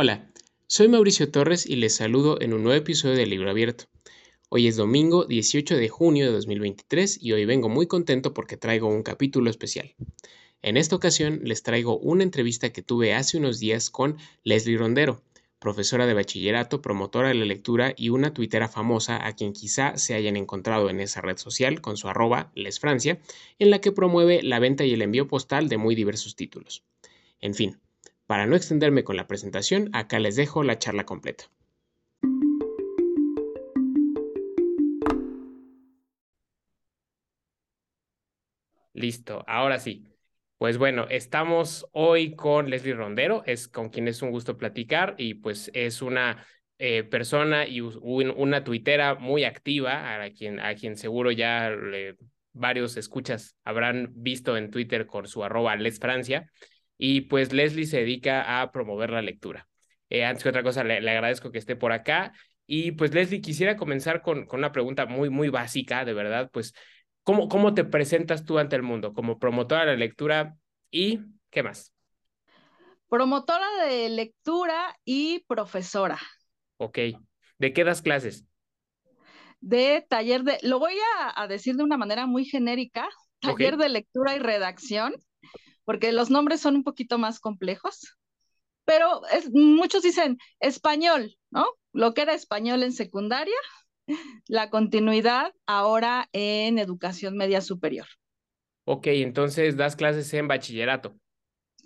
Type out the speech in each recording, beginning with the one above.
Hola, soy Mauricio Torres y les saludo en un nuevo episodio de Libro Abierto. Hoy es domingo 18 de junio de 2023 y hoy vengo muy contento porque traigo un capítulo especial. En esta ocasión les traigo una entrevista que tuve hace unos días con Leslie Rondero, profesora de bachillerato, promotora de la lectura y una tuitera famosa a quien quizá se hayan encontrado en esa red social con su arroba lesfrancia, en la que promueve la venta y el envío postal de muy diversos títulos. En fin, para no extenderme con la presentación, acá les dejo la charla completa. Listo, ahora sí. Pues bueno, estamos hoy con Leslie Rondero, es con quien es un gusto platicar y pues es una eh, persona y una tuitera muy activa, a quien, a quien seguro ya varios escuchas habrán visto en Twitter con su arroba lesfrancia. Y pues Leslie se dedica a promover la lectura. Eh, antes que otra cosa, le, agradezco que esté por acá. Y pues Leslie, quisiera comenzar con, con una pregunta muy, muy básica, de verdad, pues ¿Cómo, ¿Cómo te presentas tú ante el mundo como promotora de lectura y qué más? Promotora de lectura y profesora. Ok. ¿De qué das clases? De taller de, lo voy a, decir de una manera muy genérica, taller de lectura y redacción, porque los nombres son un poquito más complejos, pero es, muchos dicen español, ¿no? Lo que era español en secundaria, la continuidad ahora en educación media superior. Ok, entonces das clases en bachillerato.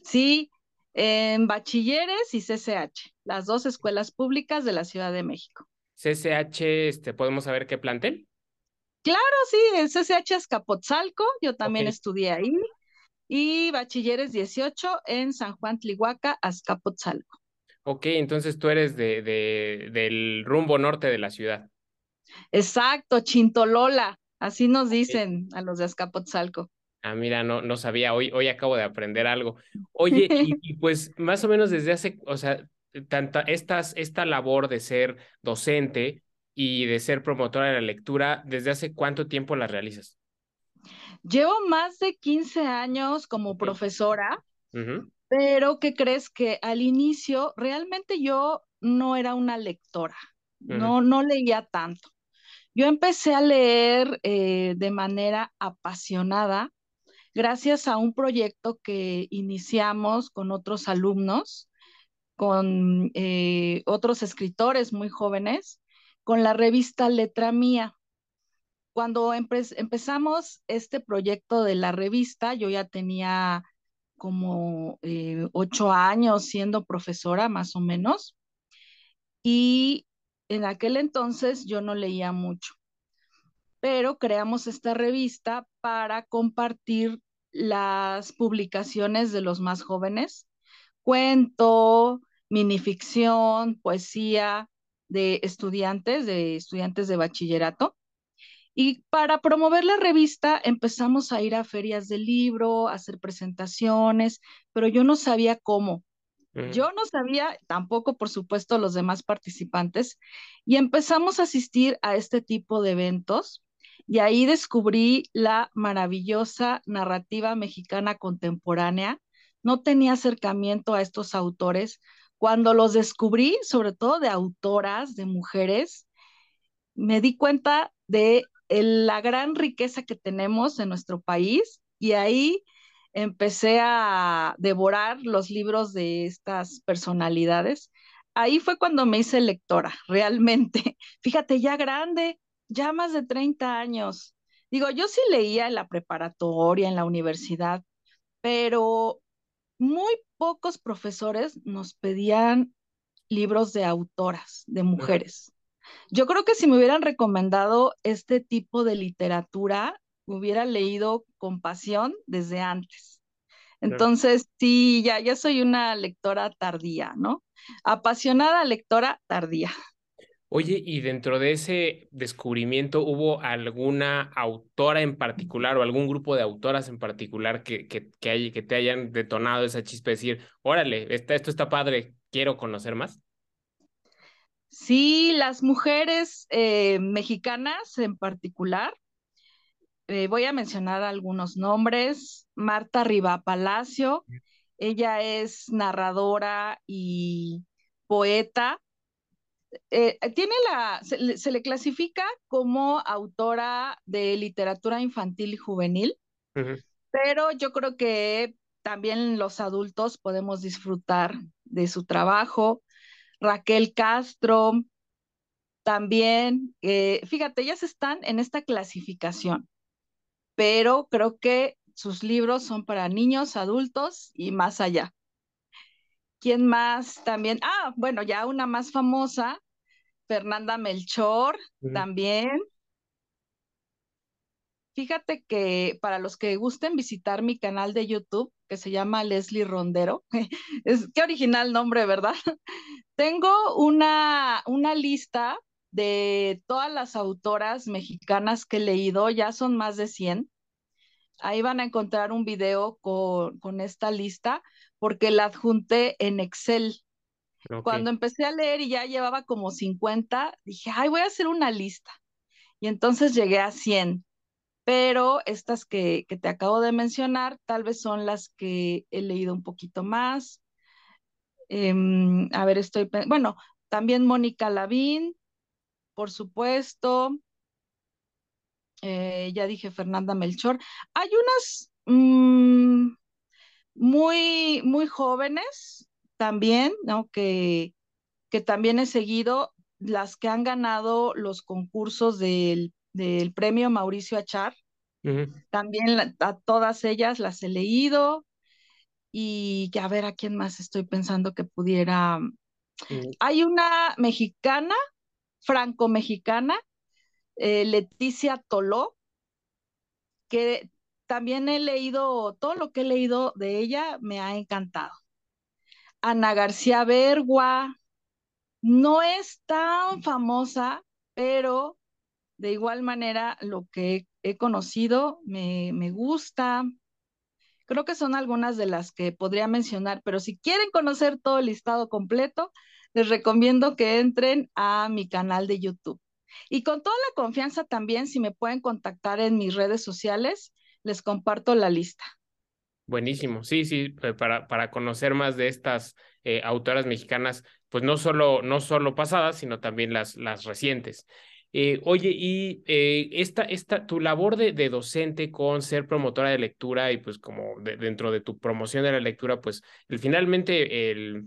Sí, en bachilleres y CCH, las dos escuelas públicas de la Ciudad de México. CCH, este, ¿podemos saber qué plantel? Claro, sí, el CCH Escapotzalco, yo también estudié ahí. Y bachilleres 18 en San Juan Tlihuaca, Azcapotzalco. Ok, entonces tú eres de, de, del rumbo norte de la ciudad. Exacto, Chintolola, así nos dicen a los de Azcapotzalco. Ah, mira, no, no sabía, hoy, hoy acabo de aprender algo. Oye, y, pues más o menos desde hace, o sea, tanta, estas, esta labor de ser docente y de ser promotora de la lectura, ¿desde hace cuánto tiempo la realizas? Llevo más de 15 años como profesora, pero ¿qué crees que al inicio realmente yo no era una lectora, no, no leía tanto. Yo empecé a leer eh, de manera apasionada gracias a un proyecto que iniciamos con otros alumnos, con eh, otros escritores muy jóvenes, con la revista Letra Mía. Cuando empezamos este proyecto de la revista, yo ya tenía como eh, ocho años siendo profesora, más o menos, y en aquel entonces yo no leía mucho, pero creamos esta revista para compartir las publicaciones de los más jóvenes, cuento, minificción, poesía de estudiantes, de estudiantes de bachillerato. Y para promover la revista empezamos a ir a ferias de libro, a hacer presentaciones, pero yo no sabía cómo. Yo no sabía, tampoco por supuesto los demás participantes, y empezamos a asistir a este tipo de eventos y ahí descubrí la maravillosa narrativa mexicana contemporánea. No tenía acercamiento a estos autores. Cuando los descubrí, sobre todo de autoras, de mujeres, me di cuenta de la gran riqueza que tenemos en nuestro país y ahí empecé a devorar los libros de estas personalidades. Ahí fue cuando me hice lectora, realmente. Fíjate, ya grande, ya más de 30 años. Digo, yo sí leía en la preparatoria, en la universidad, pero muy pocos profesores nos pedían libros de autoras, de mujeres. Yo creo que si me hubieran recomendado este tipo de literatura, hubiera leído con pasión desde antes. Entonces, sí, ya, ya soy una lectora tardía, ¿no? Apasionada lectora tardía. Oye, y dentro de ese descubrimiento, ¿hubo alguna autora en particular o algún grupo de autoras en particular que, que, que, que te hayan detonado esa chispa de decir, órale, esto está padre, quiero conocer más? Sí, las mujeres eh, mexicanas en particular eh, voy a mencionar algunos nombres. Marta Riva Palacio, ella es narradora y poeta. Eh, tiene la, se, le clasifica como autora de literatura infantil y juvenil, pero yo creo que también los adultos podemos disfrutar de su trabajo. Raquel Castro, también, eh, fíjate, ellas están en esta clasificación, pero creo que sus libros son para niños, adultos y más allá. ¿Quién más también? Ah, bueno, ya una más famosa, Fernanda Melchor, también. Fíjate que para los que gusten visitar mi canal de YouTube, que se llama Leslie Rondero, es qué original nombre, ¿verdad? Tengo una, una lista de todas las autoras mexicanas que he leído, ya son más de 100. Ahí van a encontrar un video con, con esta lista porque la adjunté en Excel. Cuando empecé a leer y ya llevaba como 50, dije, ay, voy a hacer una lista. Y entonces llegué a 100. Pero estas que, que te acabo de mencionar, tal vez son las que he leído un poquito más. Em, a ver, estoy, bueno, también Mónica Lavín, por supuesto. Eh, ya dije Fernanda Melchor. Hay unas mm, muy, muy jóvenes también, ¿no? Que, que también he seguido, las que han ganado los concursos del, del premio Mauricio Achar. También a todas ellas las he leído y a ver a quién más estoy pensando que pudiera. Hay una mexicana franco-mexicana, eh, Leticia Toló, que también he leído, todo lo que he leído de ella me ha encantado. Ana García Bergua, no es tan famosa, pero de igual manera lo que he conocido me, gusta. Creo que son algunas de las que podría mencionar, pero si quieren conocer todo el listado completo, les recomiendo que entren a mi canal de YouTube. Y con toda la confianza también, si me pueden contactar en mis redes sociales, les comparto la lista. Buenísimo, sí, sí, para, para conocer más de estas eh, autoras mexicanas, pues no solo, no solo pasadas, sino también las, las recientes. Eh, oye, y eh, esta, esta, tu labor de, de, docente con ser promotora de lectura y pues como dentro de tu promoción de la lectura, pues el, finalmente el,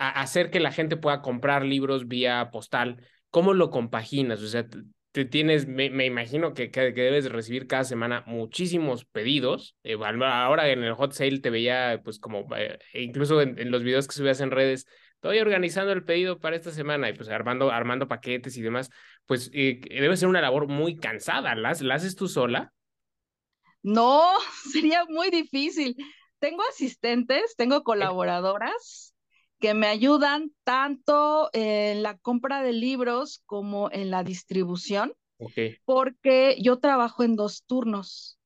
hacer que la gente pueda comprar libros vía postal, ¿cómo lo compaginas? O sea, te tienes, me, imagino que, que, debes recibir cada semana muchísimos pedidos. Eh, ahora en el hot sale te veía, pues como, eh, incluso en, los videos que subías en redes, estoy organizando el pedido para esta semana y pues armando, armando paquetes y demás. Pues eh, debe ser una labor muy cansada. ¿La, ¿La haces tú sola? No, sería muy difícil. Tengo asistentes, tengo colaboradoras que me ayudan tanto en la compra de libros como en la distribución, porque yo trabajo en dos turnos.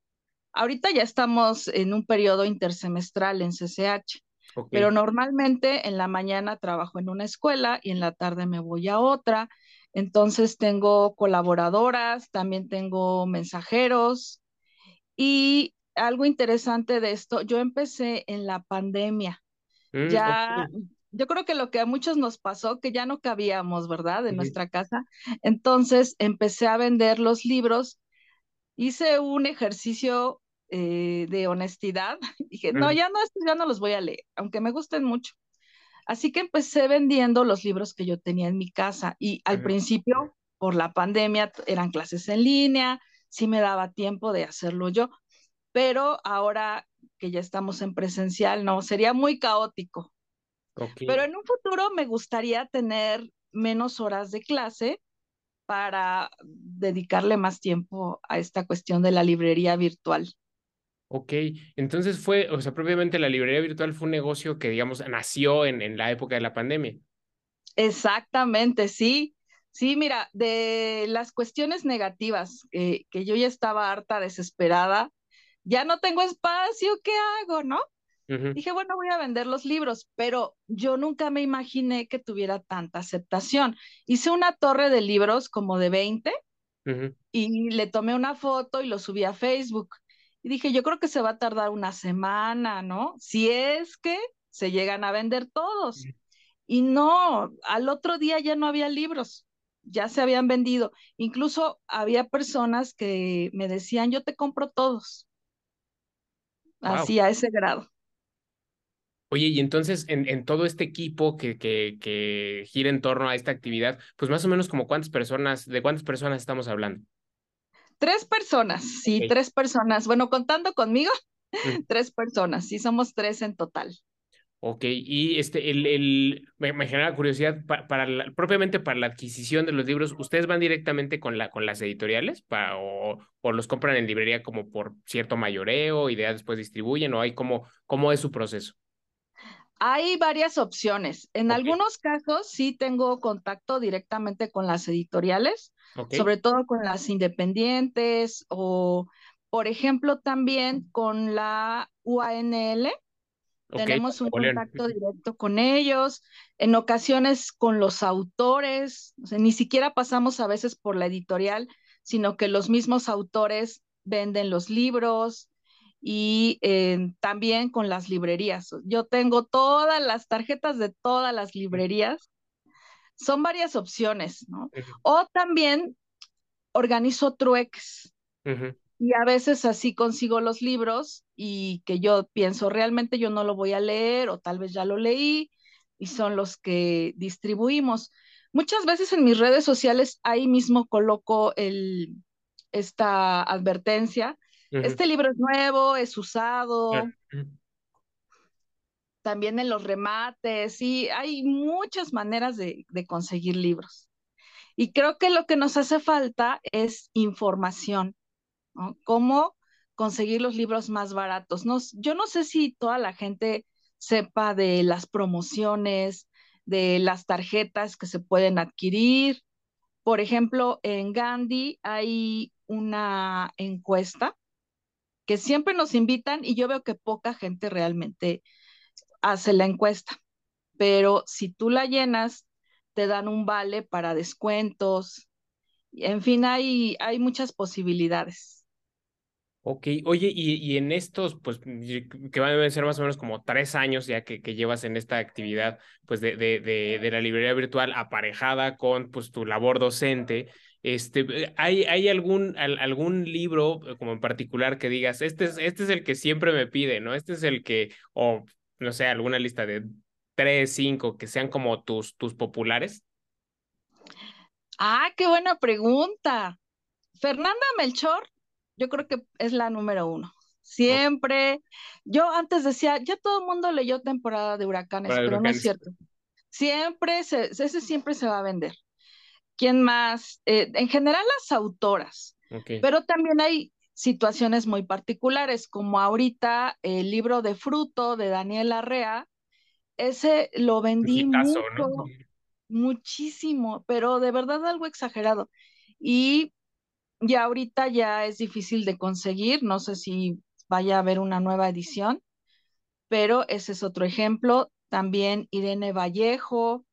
Ahorita ya estamos en un periodo intersemestral en CCH, pero normalmente en la mañana trabajo en una escuela y en la tarde me voy a otra. Entonces tengo colaboradoras, también tengo mensajeros y algo interesante de esto, yo empecé en la pandemia. Mm, ya, yo creo que lo que a muchos nos pasó, que ya no cabíamos, ¿verdad? En nuestra casa. Entonces empecé a vender los libros, hice un ejercicio eh, de honestidad. Dije, no, ya no, ya no los voy a leer, aunque me gusten mucho. Así que empecé vendiendo los libros que yo tenía en mi casa y al principio, por la pandemia, eran clases en línea, sí me daba tiempo de hacerlo yo, pero ahora que ya estamos en presencial, no, sería muy caótico. Pero en un futuro me gustaría tener menos horas de clase para dedicarle más tiempo a esta cuestión de la librería virtual. Ok, entonces fue, o sea, propiamente la librería virtual fue un negocio que, digamos, nació en, en la época de la pandemia. Exactamente, sí. Sí, mira, de las cuestiones negativas, que yo ya estaba harta, desesperada, ya no tengo espacio, ¿qué hago, no? Dije, bueno, voy a vender los libros, pero yo nunca me imaginé que tuviera tanta aceptación. Hice una torre de libros como de 20 y le tomé una foto y lo subí a Facebook. Y dije, yo creo que se va a tardar una semana, ¿no? Si es que se llegan a vender todos. Y no, al otro día ya no había libros, ya se habían vendido. Incluso había personas que me decían, yo te compro todos. Así a ese grado. Oye, y entonces en, en todo este equipo que, que, que, gira en torno a esta actividad, pues más o menos como cuántas personas, de cuántas personas estamos hablando. Tres personas, sí, tres personas. Bueno, contando conmigo, mm. tres personas, sí, somos tres en total. Ok, y este, el, el, me, genera curiosidad, para, propiamente para la adquisición de los libros, ¿ustedes van directamente con, la, con las editoriales para, o, o, los compran en librería como por cierto mayoreo y de después distribuyen o hay como, cómo es su proceso? Hay varias opciones. En algunos casos sí tengo contacto directamente con las editoriales, sobre todo con las independientes o, por ejemplo, también con la UANL. Tenemos un contacto directo con ellos, en ocasiones con los autores, ni siquiera pasamos a veces por la editorial, sino que los mismos autores venden los libros, y eh, también con las librerías. Yo tengo todas las tarjetas de todas las librerías. Son varias opciones, ¿no? O también organizo trueques. Y a veces así consigo los libros y que yo pienso realmente yo no lo voy a leer o tal vez ya lo leí y son los que distribuimos. Muchas veces en mis redes sociales ahí mismo coloco el, esta advertencia este libro es nuevo, es usado. También en los remates, y hay muchas maneras de, conseguir libros. Y creo que lo que nos hace falta es información, ¿Cómo conseguir los libros más baratos? yo no sé si toda la gente sepa de las promociones, de las tarjetas que se pueden adquirir. Por ejemplo, en Gandhi hay una encuesta que siempre nos invitan y yo veo que poca gente realmente hace la encuesta, pero si tú la llenas, te dan un vale para descuentos, en fin, hay, hay muchas posibilidades. Ok, oye, y, en estos, pues, que van a ser más o menos como tres años ya que, que llevas en esta actividad, pues, de, de, de, de, la librería virtual aparejada con, pues, tu labor docente, este, eh, ¿hay, hay algún, algún libro eh, como en particular que digas, este es, este es el que siempre me pide, ¿no? Este es el que, o no sé, alguna lista de tres, cinco, que sean como tus, tus populares? Ah, qué buena pregunta. Fernanda Melchor, yo creo que es la número uno. Siempre, yo antes decía, ya todo el mundo leyó temporada de huracanes, pero no es cierto. Siempre, se, ese siempre se va a vender. ¿Quién más? Eh, en general las autoras, pero también hay situaciones muy particulares, como ahorita el libro de Fruto de Daniel Arrea, ese lo vendí mucho, muchísimo, pero de verdad algo exagerado. Y ya ahorita ya es difícil de conseguir, no sé si vaya a haber una nueva edición, pero ese es otro ejemplo. También Irene Vallejo,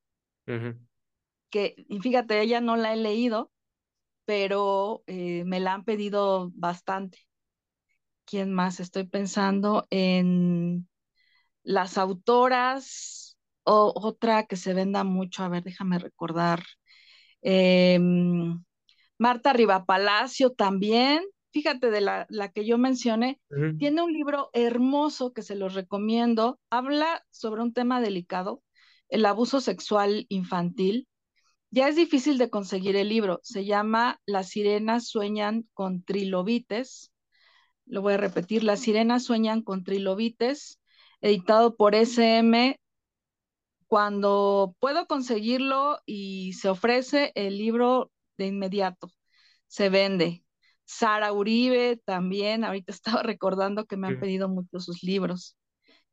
que, fíjate, ella no la he leído, pero eh, me la han pedido bastante. ¿Quién más? Estoy pensando en las autoras, o otra que se venda mucho, a ver, déjame recordar. Em, Marta Rivapalacio también, fíjate de la, la que yo mencioné, tiene un libro hermoso que se los recomiendo, habla sobre un tema delicado, el abuso sexual infantil, ya es difícil de conseguir el libro. Se llama Las sirenas sueñan con trilobites. Lo voy a repetir. Las sirenas sueñan con trilobites, editado por SM. Cuando puedo conseguirlo y se ofrece el libro de inmediato, se vende. Sara Uribe también, ahorita estaba recordando que me han pedido mucho sus libros.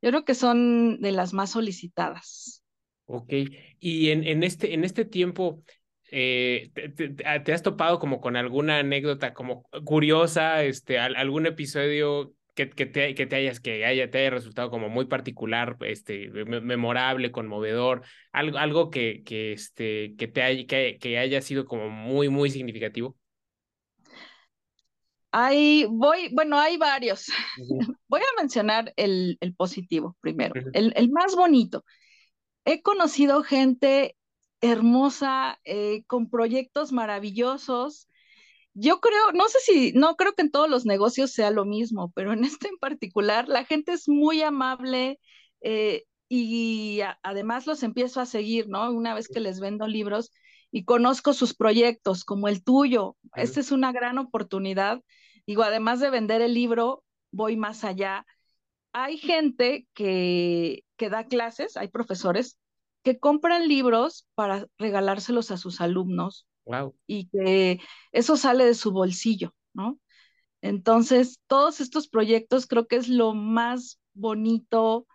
Yo creo que son de las más solicitadas. Ok, y en, en, este, en este tiempo, eh, te, has topado como con alguna anécdota como curiosa, este, algún episodio que, que, te, que te hayas, que haya, te haya resultado como muy particular, este, memorable, conmovedor, algo, algo que, que, este, que, te haya, que, que haya sido como muy, muy significativo? Hay, voy, bueno, hay varios. Voy a mencionar el, el positivo primero, el, el, más bonito. He conocido gente hermosa, eh, con proyectos maravillosos. Yo creo, no sé si, no creo que en todos los negocios sea lo mismo, pero en este en particular, la gente es muy amable eh, y además los empiezo a seguir, ¿no? Una vez que les vendo libros y conozco sus proyectos, como el tuyo. Esta es una gran oportunidad. Digo, además de vender el libro, voy más allá. Hay gente que, que da clases, hay profesores que compran libros para regalárselos a sus alumnos. Wow. Y que eso sale de su bolsillo, ¿no? Entonces, todos estos proyectos creo que es lo más bonito,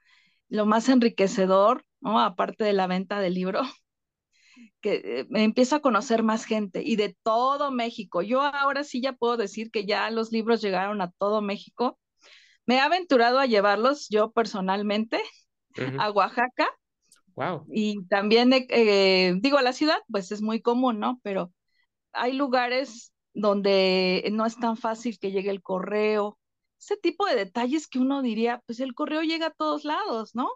lo más enriquecedor, ¿no? Aparte de la venta del libro, que eh, me empiezo a conocer más gente y de todo México. Yo ahora sí ya puedo decir que ya los libros llegaron a todo México. Me he aventurado a llevarlos yo personalmente a Oaxaca Wow. Y también, eh, digo, la ciudad, pues es muy común, ¿no? Pero hay lugares donde no es tan fácil que llegue el correo. Ese tipo de detalles que uno diría, pues el correo llega a todos lados, ¿no?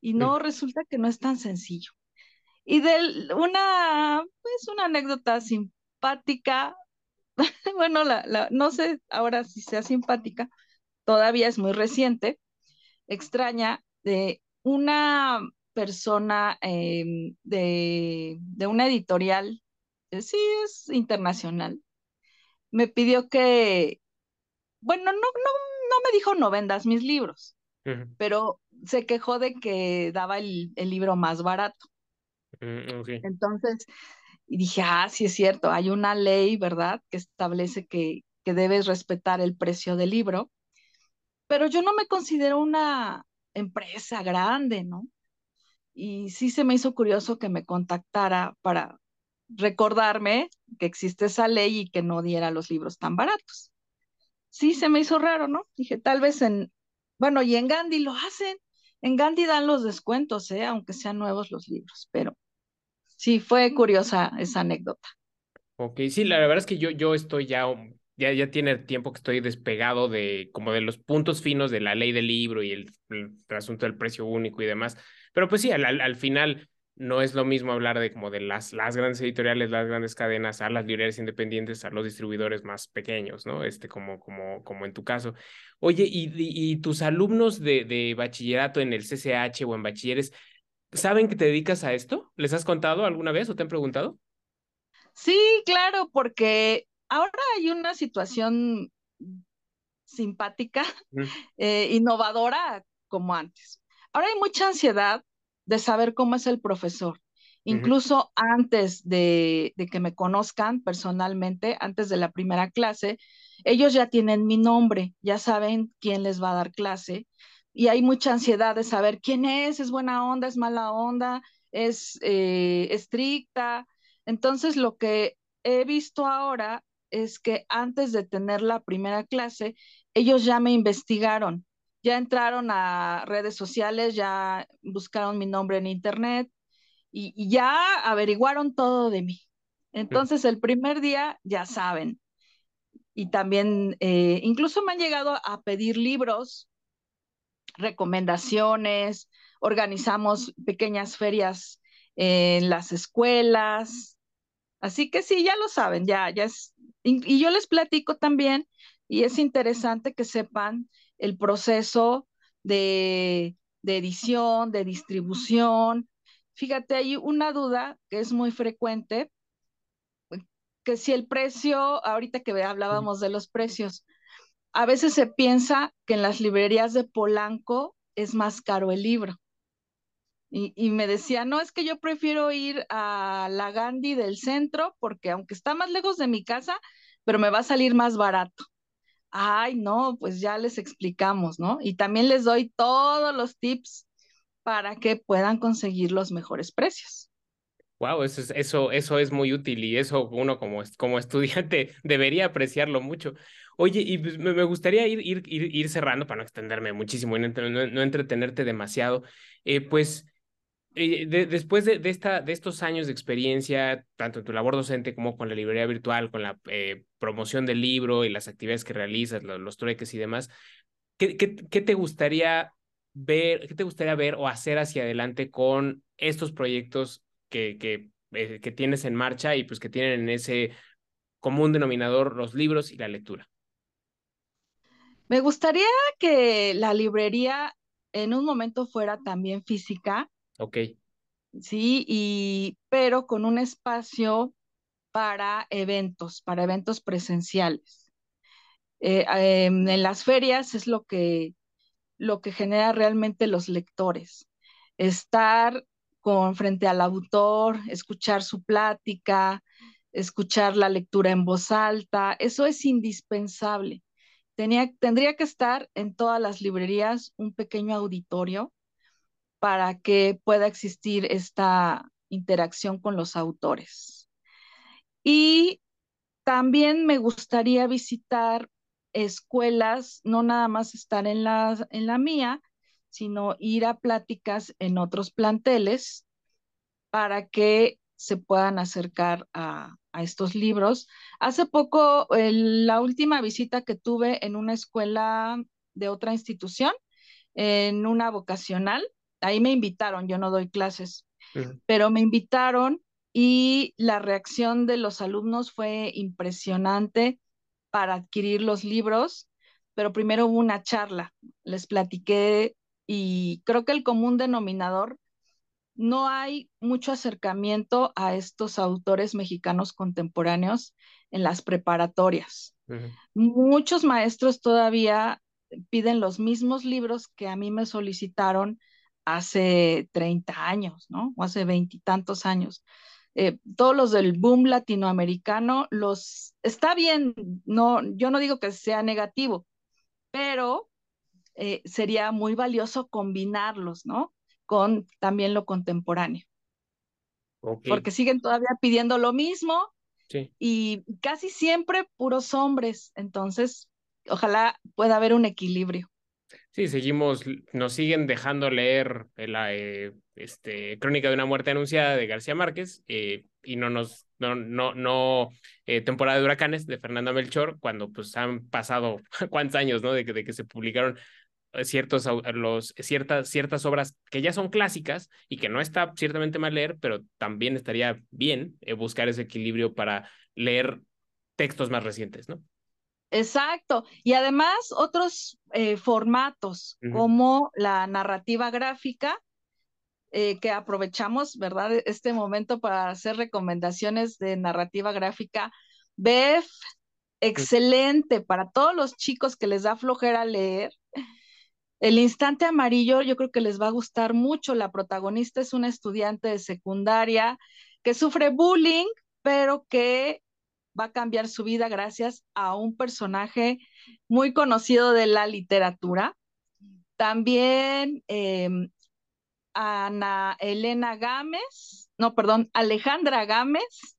Y no resulta que no es tan sencillo. Y de una, pues una anécdota simpática, bueno, la, la, no sé ahora si sea simpática, todavía es muy reciente, extraña, de una persona em, de, de, una editorial, eh, sí es internacional, me pidió que, bueno, no, no, no me dijo no vendas mis libros, pero se quejó de que daba el, el libro más barato. Mm, Entonces, dije, ah, sí es cierto, hay una ley, ¿verdad?, que establece que, que debes respetar el precio del libro, pero yo no me considero una empresa grande, ¿no? y sí se me hizo curioso que me contactara para recordarme que existe esa ley y que no diera los libros tan baratos. Sí, se me hizo raro, ¿no? Dije, tal vez en, bueno, y en Gandhi lo hacen, en Gandhi dan los descuentos, ¿eh? aunque sean nuevos los libros, pero sí, fue curiosa esa anécdota. Ok, sí, la verdad es que yo, yo estoy ya, ya, ya tiene tiempo que estoy despegado de como de los puntos finos de la ley del libro y el asunto del precio único y demás. Pero pues sí, al, al, final no es lo mismo hablar de como de las, las grandes editoriales, las grandes cadenas, a las librerías independientes, a los distribuidores más pequeños, ¿no? Este, como, como, como en tu caso. Oye, ¿y, y, tus alumnos de, de bachillerato en el CCH o en bachilleres, saben que te dedicas a esto? ¿Les has contado alguna vez o te han preguntado? Sí, claro, porque ahora hay una situación simpática, eh, innovadora como antes. Ahora hay mucha ansiedad de saber cómo es el profesor. Incluso antes de, que me conozcan personalmente, antes de la primera clase, ellos ya tienen mi nombre, ya saben quién les va a dar clase y hay mucha ansiedad de saber quién es, es buena onda, es mala onda, es eh, estricta. Entonces, lo que he visto ahora es que antes de tener la primera clase, ellos ya me investigaron ya entraron a redes sociales, ya buscaron mi nombre en internet y, ya averiguaron todo de mí. Entonces el primer día ya saben. Y también eh, incluso me han llegado a pedir libros, recomendaciones, organizamos pequeñas ferias en las escuelas. Así que sí, ya lo saben, ya, ya es. Y, yo les platico también, y es interesante que sepan el proceso de, edición, de distribución. Fíjate, hay una duda que es muy frecuente, que si el precio, ahorita que hablábamos de los precios, a veces se piensa que en las librerías de Polanco es más caro el libro. Y, me decía, no, es que yo prefiero ir a la Gandhi del centro porque aunque está más lejos de mi casa, pero me va a salir más barato ay, no, pues ya les explicamos, ¿no? Y también les doy todos los tips para que puedan conseguir los mejores precios. Wow, eso es, eso, eso es muy útil y eso uno como, como estudiante debería apreciarlo mucho. Oye, y pues me, gustaría ir, ir, ir, cerrando para no extenderme muchísimo y no, entretenerte demasiado. Eh, pues eh, después de, esta, de estos años de experiencia, tanto en tu labor docente como con la librería virtual, con la eh, promoción del libro y las actividades que realizas, los, trueques y demás, ¿qué, qué, te gustaría ver, qué te gustaría ver o hacer hacia adelante con estos proyectos que, que, eh, que tienes en marcha y pues que tienen en ese común denominador los libros y la lectura? Me gustaría que la librería en un momento fuera también física. Ok. Sí, y pero con un espacio para eventos, para eventos presenciales. Eh, em, en las ferias es lo que, lo que genera realmente los lectores. Estar con frente al autor, escuchar su plática, escuchar la lectura en voz alta, eso es indispensable. Tenía, tendría que estar en todas las librerías un pequeño auditorio para que pueda existir esta interacción con los autores. Y también me gustaría visitar escuelas, no nada más estar en la, en la mía, sino ir a pláticas en otros planteles para que se puedan acercar a, a estos libros. Hace poco, la última visita que tuve en una escuela de otra institución, en una vocacional, ahí me invitaron, yo no doy clases, pero me invitaron y la reacción de los alumnos fue impresionante para adquirir los libros, pero primero hubo una charla, les platiqué y creo que el común denominador no hay mucho acercamiento a estos autores mexicanos contemporáneos en las preparatorias. Muchos maestros todavía piden los mismos libros que a mí me solicitaron hace 30 años, ¿no? O hace veintitantos años. Eh, todos los del boom latinoamericano, los está bien, no, yo no digo que sea negativo, pero eh, sería muy valioso combinarlos, ¿no? con también lo contemporáneo. Porque siguen todavía pidiendo lo mismo y casi siempre puros hombres. Entonces, ojalá pueda haber un equilibrio. Sí, seguimos, nos siguen dejando leer la eh, este, Crónica de una muerte anunciada de García Márquez eh, y no nos, no, no, no eh, temporada de huracanes de Fernanda Melchor, cuando pues han pasado cuántos años, ¿no? De que, de que se publicaron ciertos, los, ciertas, ciertas obras que ya son clásicas y que no está ciertamente mal leer, pero también estaría bien buscar ese equilibrio para leer textos más recientes, ¿no? Exacto. Y además otros eh, formatos como la narrativa gráfica, eh, que aprovechamos, ¿verdad? Este momento para hacer recomendaciones de narrativa gráfica. BEF, excelente para todos los chicos que les da flojera leer el instante amarillo yo creo que les va a gustar mucho. La protagonista es una estudiante de secundaria que sufre bullying, pero que va a cambiar su vida gracias a un personaje muy conocido de la literatura. También em, Ana Elena Gámez, no, perdón, Alejandra Gámez,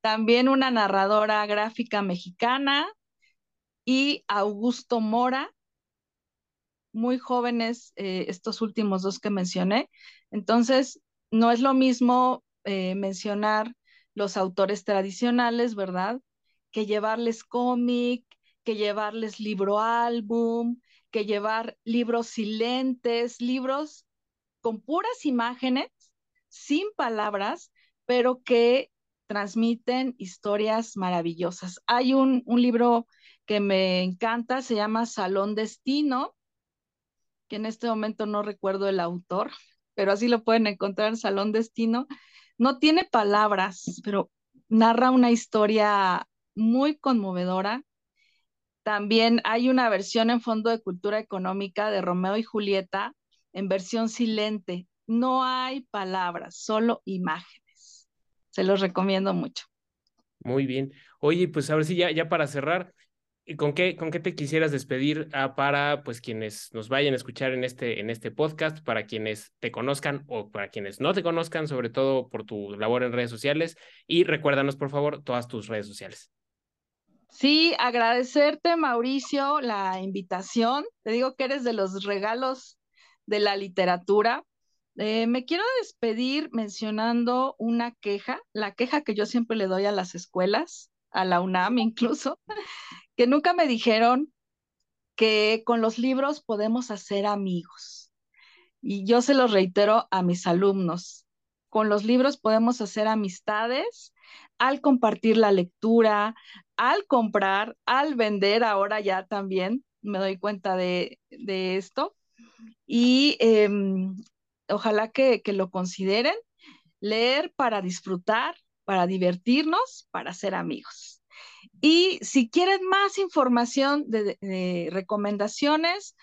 también una narradora gráfica mexicana, y Augusto Mora, muy jóvenes eh, estos últimos dos que mencioné. Entonces, no es lo mismo eh, mencionar los autores tradicionales, ¿verdad? Que llevarles cómic, que llevarles libro álbum, que llevar libros silentes, libros con puras imágenes, sin palabras, pero que transmiten historias maravillosas. Hay un, un libro que me encanta, se llama Salón Destino, que en este momento no recuerdo el autor, pero así lo pueden encontrar en Salón Destino. No tiene palabras, pero narra una historia muy conmovedora. También hay una versión en Fondo de Cultura Económica de Romeo y Julieta en versión silente. No hay palabras, solo imágenes. Se los recomiendo mucho. Muy bien. Oye, pues a ver si ya, ya para cerrar, ¿Y con qué, con qué te quisieras despedir ah, para pues quienes nos vayan a escuchar en este, en este podcast, para quienes te conozcan o para quienes no te conozcan, sobre todo por tu labor en redes sociales? Y recuérdanos, por favor, todas tus redes sociales. Sí, agradecerte, Mauricio, la invitación. Te digo que eres de los regalos de la literatura. Eh, me quiero despedir mencionando una queja, la queja que yo siempre le doy a las escuelas, a la UNAM incluso, que nunca me dijeron que con los libros podemos hacer amigos. y yo se lo reitero a mis alumnos. Con los libros podemos hacer amistades al compartir la lectura, al comprar, al vender, ahora ya también me doy cuenta de, esto. Y em, ojalá que, lo consideren, leer para disfrutar, para divertirnos, para ser amigos. Y si quieren más información de recomendaciones,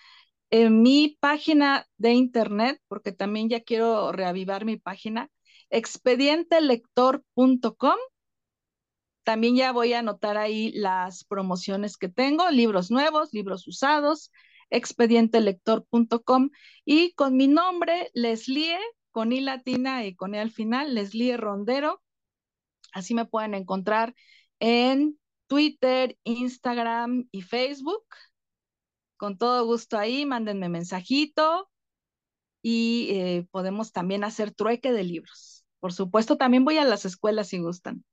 en mi página de internet, porque también ya quiero reavivar mi página, expedientelector.com. También ya voy a anotar ahí las promociones que tengo, libros nuevos, libros usados, expedientelector.com y con mi nombre, Leslie, con I latina y con E al final, Leslie Rondero. Así me pueden encontrar en Twitter, Instagram y Facebook con todo gusto ahí, mándenme mensajito y eh, podemos también hacer trueque de libros. Por supuesto, también voy a las escuelas si gustan.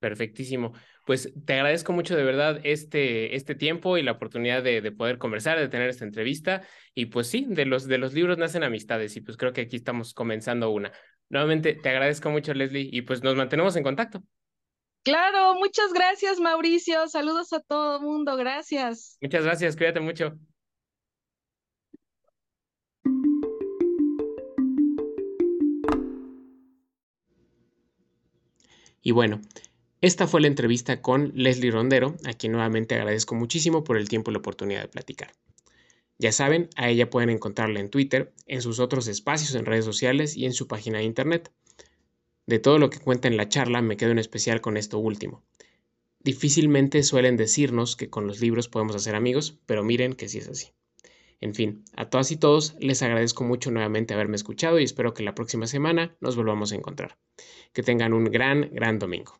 Perfectísimo. Pues te agradezco mucho de verdad este, este tiempo y la oportunidad de, poder conversar, de tener esta entrevista. Y pues sí, de los, de los libros nacen amistades y pues creo que aquí estamos comenzando una. Nuevamente, te agradezco mucho, Leslie, y pues nos mantenemos en contacto. Claro, muchas gracias, Mauricio. Saludos a todo el mundo. Gracias. Muchas gracias. Cuídate mucho. Y bueno, esta fue la entrevista con Leslie Rondero, a quien nuevamente agradezco muchísimo por el tiempo y la oportunidad de platicar. Ya saben, a ella pueden encontrarla en Twitter, en sus otros espacios en redes sociales y en su página de internet. De todo lo que cuenta en la charla me quedo en especial con esto último. Difícilmente suelen decirnos que con los libros podemos hacer amigos, pero miren que sí es así. En fin, a todas y todos les agradezco mucho nuevamente haberme escuchado y espero que la próxima semana nos volvamos a encontrar. Que tengan un gran, gran domingo.